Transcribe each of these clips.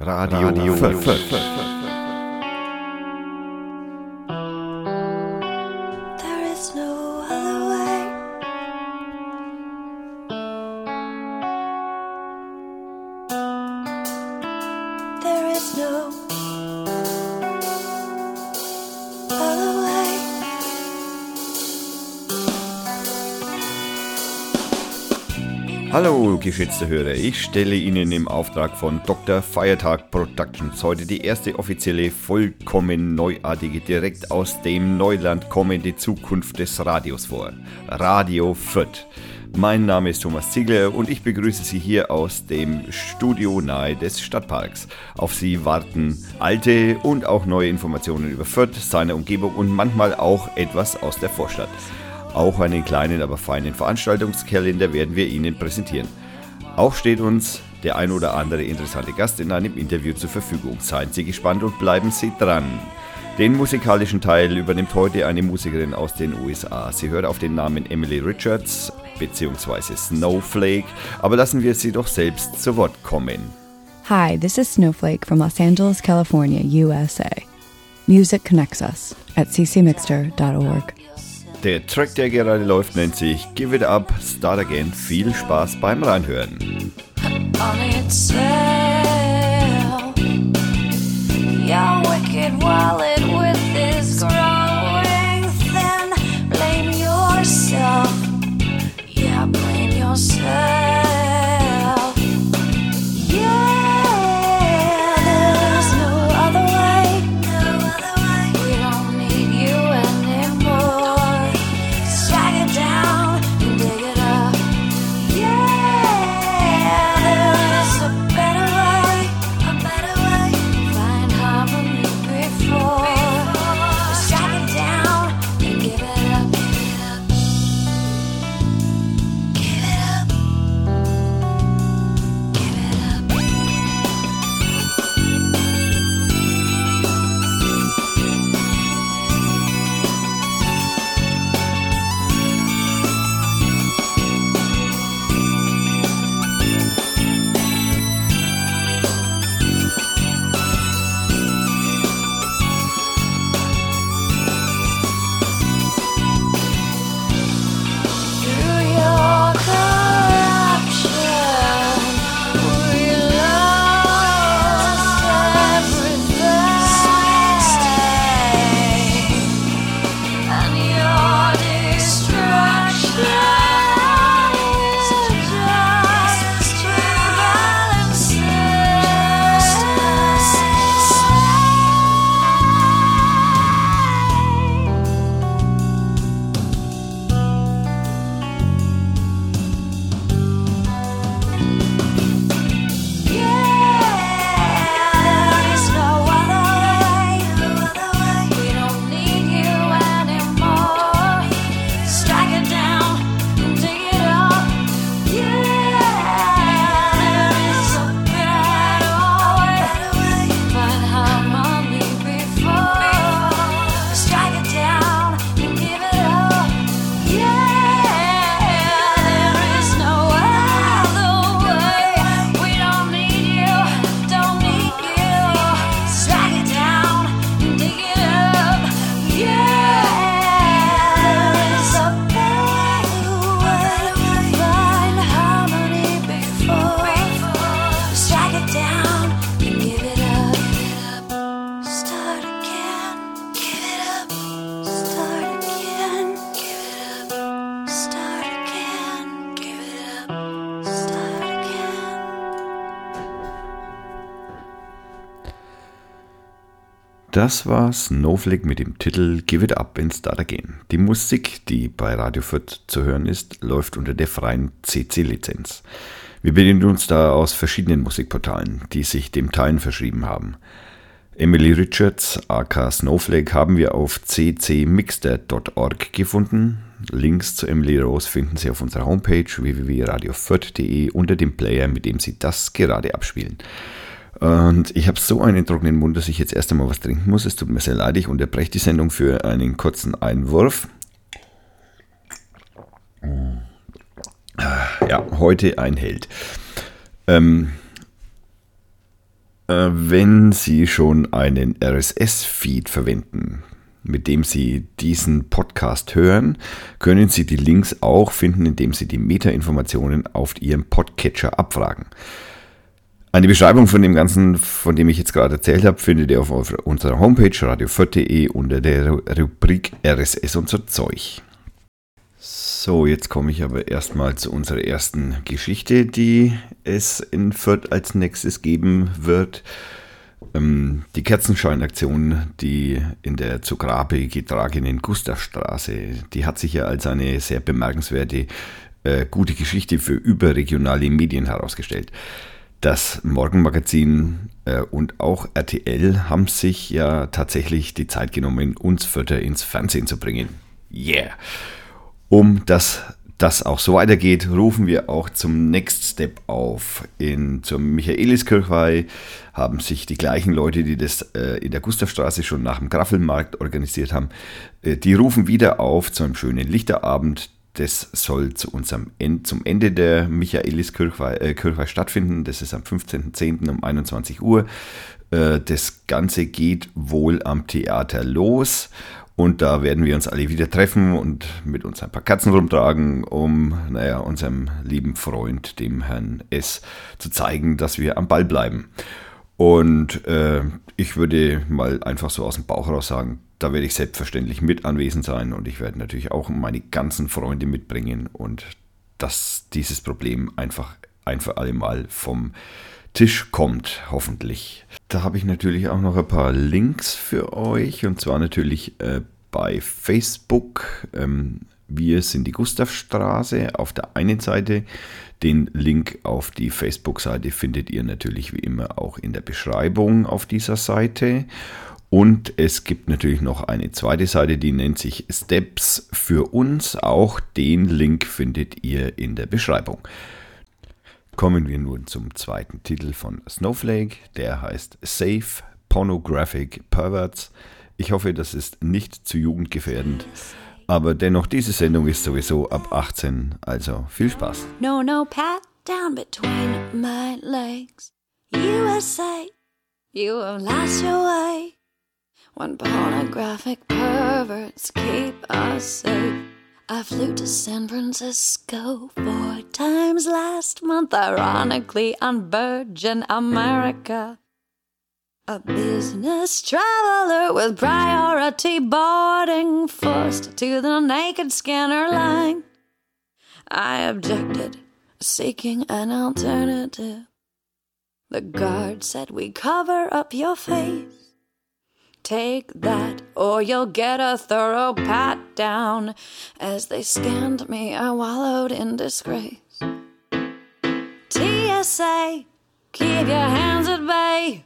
Radio, Radio. There Hallo, geschätzte Hörer. Ich stelle Ihnen im Auftrag von Dr. Feiertag Productions heute die erste offizielle, vollkommen neuartige, direkt aus dem Neuland kommende Zukunft des Radios vor. Radio Fürth. Mein Name ist Thomas Ziegler und ich begrüße Sie hier aus dem Studio nahe des Stadtparks. Auf Sie warten alte und auch neue Informationen über Fürth, seine Umgebung und manchmal auch etwas aus der Vorstadt. Auch einen kleinen, aber feinen Veranstaltungskalender werden wir Ihnen präsentieren. Auch steht uns der ein oder andere interessante Gast in einem Interview zur Verfügung. Seien Sie gespannt und bleiben Sie dran. Den musikalischen Teil übernimmt heute eine Musikerin aus den USA. Sie hört auf den Namen Emily Richards bzw. Snowflake, aber lassen wir sie doch selbst zu Wort kommen. Hi, this is Snowflake from Los Angeles, California, USA. Music connects us at ccmixter.org. Der Track, der gerade läuft, nennt sich Give It Up, Start Again. Viel Spaß beim Reinhören. Your wicked wallet with Das war Snowflake mit dem Titel Give It Up and Start Again. Die Musik, die bei Radio Fürth zu hören ist, läuft unter der freien CC-Lizenz. Wir bedienen uns da aus verschiedenen Musikportalen, die sich dem Teilen verschrieben haben. Emily Richards, aka Snowflake, haben wir auf ccmixter.org gefunden. Links zu Emily Rose finden Sie auf unserer Homepage www.radiofürth.de unter dem Player, mit dem Sie das gerade abspielen. Und ich habe so einen trockenen Mund, dass ich jetzt erst einmal was trinken muss. Es tut mir sehr leid, ich unterbreche die Sendung für einen kurzen Einwurf. Ja, heute ein Held. Ähm, äh, Äh, wenn Sie schon einen RSS-Feed verwenden, mit dem Sie diesen Podcast hören, können Sie die Links auch finden, indem Sie die Meta-Informationen auf Ihrem Podcatcher abfragen. Eine Beschreibung von dem Ganzen, von dem ich jetzt gerade erzählt habe, findet ihr auf unserer Homepage radio4.de unter der Rubrik RSS und so Zeug. So, jetzt komme ich aber erstmal zu unserer ersten Geschichte, die es in Fürth als nächstes geben wird. Ähm, die Kerzenscheinaktion, die in der zu Grabe getragenen Gustavstraße, die hat sich ja als eine sehr bemerkenswerte, äh, gute Geschichte für überregionale Medien herausgestellt. Das Morgenmagazin äh, und auch RTL haben sich ja tatsächlich die Zeit genommen, uns Vierter ins Fernsehen zu bringen. Yeah! Um dass das auch so weitergeht, rufen wir auch zum Next Step auf. In, zur Michaeliskirchweih haben sich die gleichen Leute, die das äh, in der Gustavstraße schon nach dem Graffelmarkt organisiert haben, äh, die rufen wieder auf zu einem schönen Lichterabend, das soll zu unserem End, zum Ende der Michaeliskirchweih äh, stattfinden. Das ist am 15.10. um 21 Uhr. Äh, das Ganze geht wohl am Theater los. Und da werden wir uns alle wieder treffen und mit uns ein paar Katzen rumtragen, um, naja, unserem lieben Freund, dem Herrn S., zu zeigen, dass wir am Ball bleiben. Und äh, ich würde mal einfach so aus dem Bauch raus sagen, da werde ich selbstverständlich mit anwesend sein und ich werde natürlich auch meine ganzen Freunde mitbringen und dass dieses Problem einfach ein für alle Mal vom Tisch kommt, hoffentlich. Da habe ich natürlich auch noch ein paar Links für euch und zwar natürlich äh, bei Facebook. Ähm, wir sind die Gustavstraße auf der einen Seite. Den Link auf die Facebook-Seite findet ihr natürlich wie immer auch in der Beschreibung auf dieser Seite. Und es gibt natürlich noch eine zweite Seite, die nennt sich Steps für uns. Auch den Link findet ihr in der Beschreibung. Kommen wir nun zum zweiten Titel von Snowflake. Der heißt Safe Pornographic Perverts. Ich hoffe, das ist nicht zu jugendgefährdend. Aber dennoch, diese Sendung ist sowieso ab 18. Also viel Spaß. No, no, pat down between my legs. USA, you have lost your way. when pornographic perverts keep us safe. I flew to San Francisco four times last month, ironically on Virgin America. A business traveler with priority boarding forced to the naked scanner line. I objected, seeking an alternative. The guard said we cover up your face. Take that, or you'll get a thorough pat down. As they scanned me, I wallowed in disgrace. TSA, keep your hands at bay.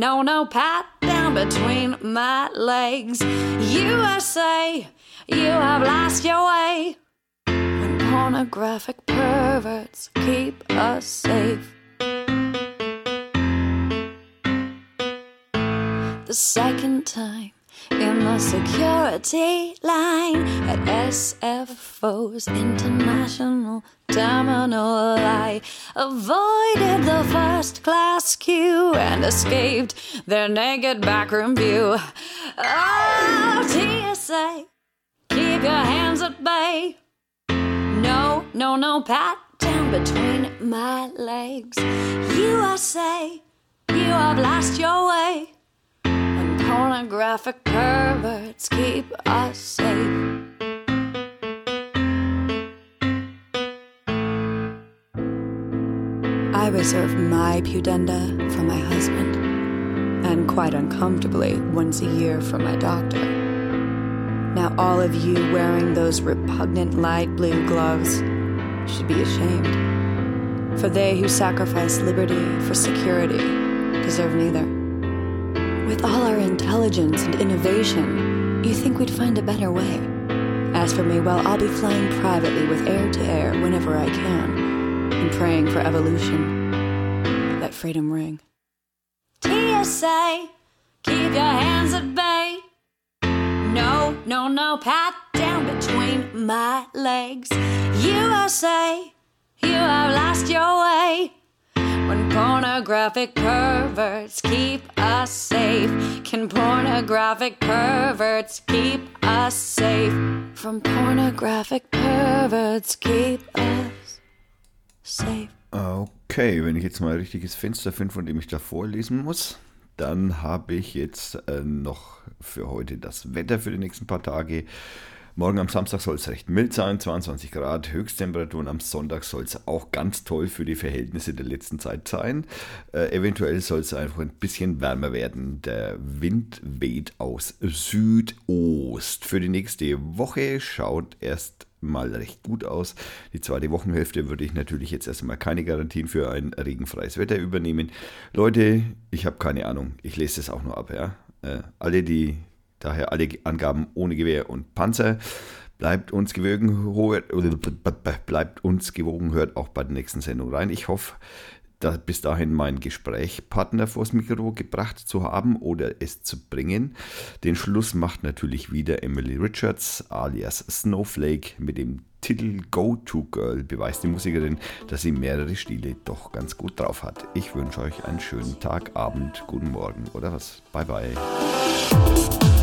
No, no, pat down between my legs. USA, you have lost your way. When pornographic perverts keep us safe. the second time in the security line at SFO's International Terminal. I avoided the first class queue and escaped their naked backroom view. Oh, TSA, keep your hands at bay. No, no, no, pat down between my legs. USA, you have lost your way pornographic perverts keep us safe. I reserve my pudenda for my husband, and quite uncomfortably once a year for my doctor. Now, all of you wearing those repugnant light blue gloves should be ashamed, for they who sacrifice liberty for security deserve neither. With all our intelligence and innovation, you think we'd find a better way. As for me, well, I'll be flying privately with air to air whenever I can, and praying for evolution. Let freedom ring. TSA, keep your hands at bay. No, no, no, pat down between my legs. USA, you have lost your way when pornographic perverts keep us safe? Can pornographic perverts keep us safe? From pornographic perverts keep us safe. Okay, wenn ich jetzt mal ein richtiges Fenster finde, von dem ich da vorlesen muss, dann habe ich jetzt äh, noch für heute das Wetter für die nächsten paar Tage. Morgen am Samstag soll es recht mild sein, 22 Grad Höchsttemperaturen. Am Sonntag soll es auch ganz toll für die Verhältnisse der letzten Zeit sein. Äh, eventuell soll es einfach ein bisschen wärmer werden. Der Wind weht aus Südost. Für die nächste Woche schaut erst mal recht gut aus. Die zweite Wochenhälfte würde ich natürlich jetzt erstmal keine Garantien für ein regenfreies Wetter übernehmen. Leute, ich habe keine Ahnung. Ich lese das auch nur ab. Ja? Äh, alle, die Daher alle Angaben ohne Gewehr und Panzer. Bleibt uns gewogen, bleibt uns gewogen, hört auch bei der nächsten Sendung rein. Ich hoffe, da bis dahin meinen Gesprächspartner vors Mikro gebracht zu haben oder es zu bringen. Den Schluss macht natürlich wieder Emily Richards alias Snowflake mit dem Titel Go To Girl beweist die Musikerin, dass sie mehrere Stile doch ganz gut drauf hat. Ich wünsche euch einen schönen Tag, Abend, guten Morgen oder was. Bye bye.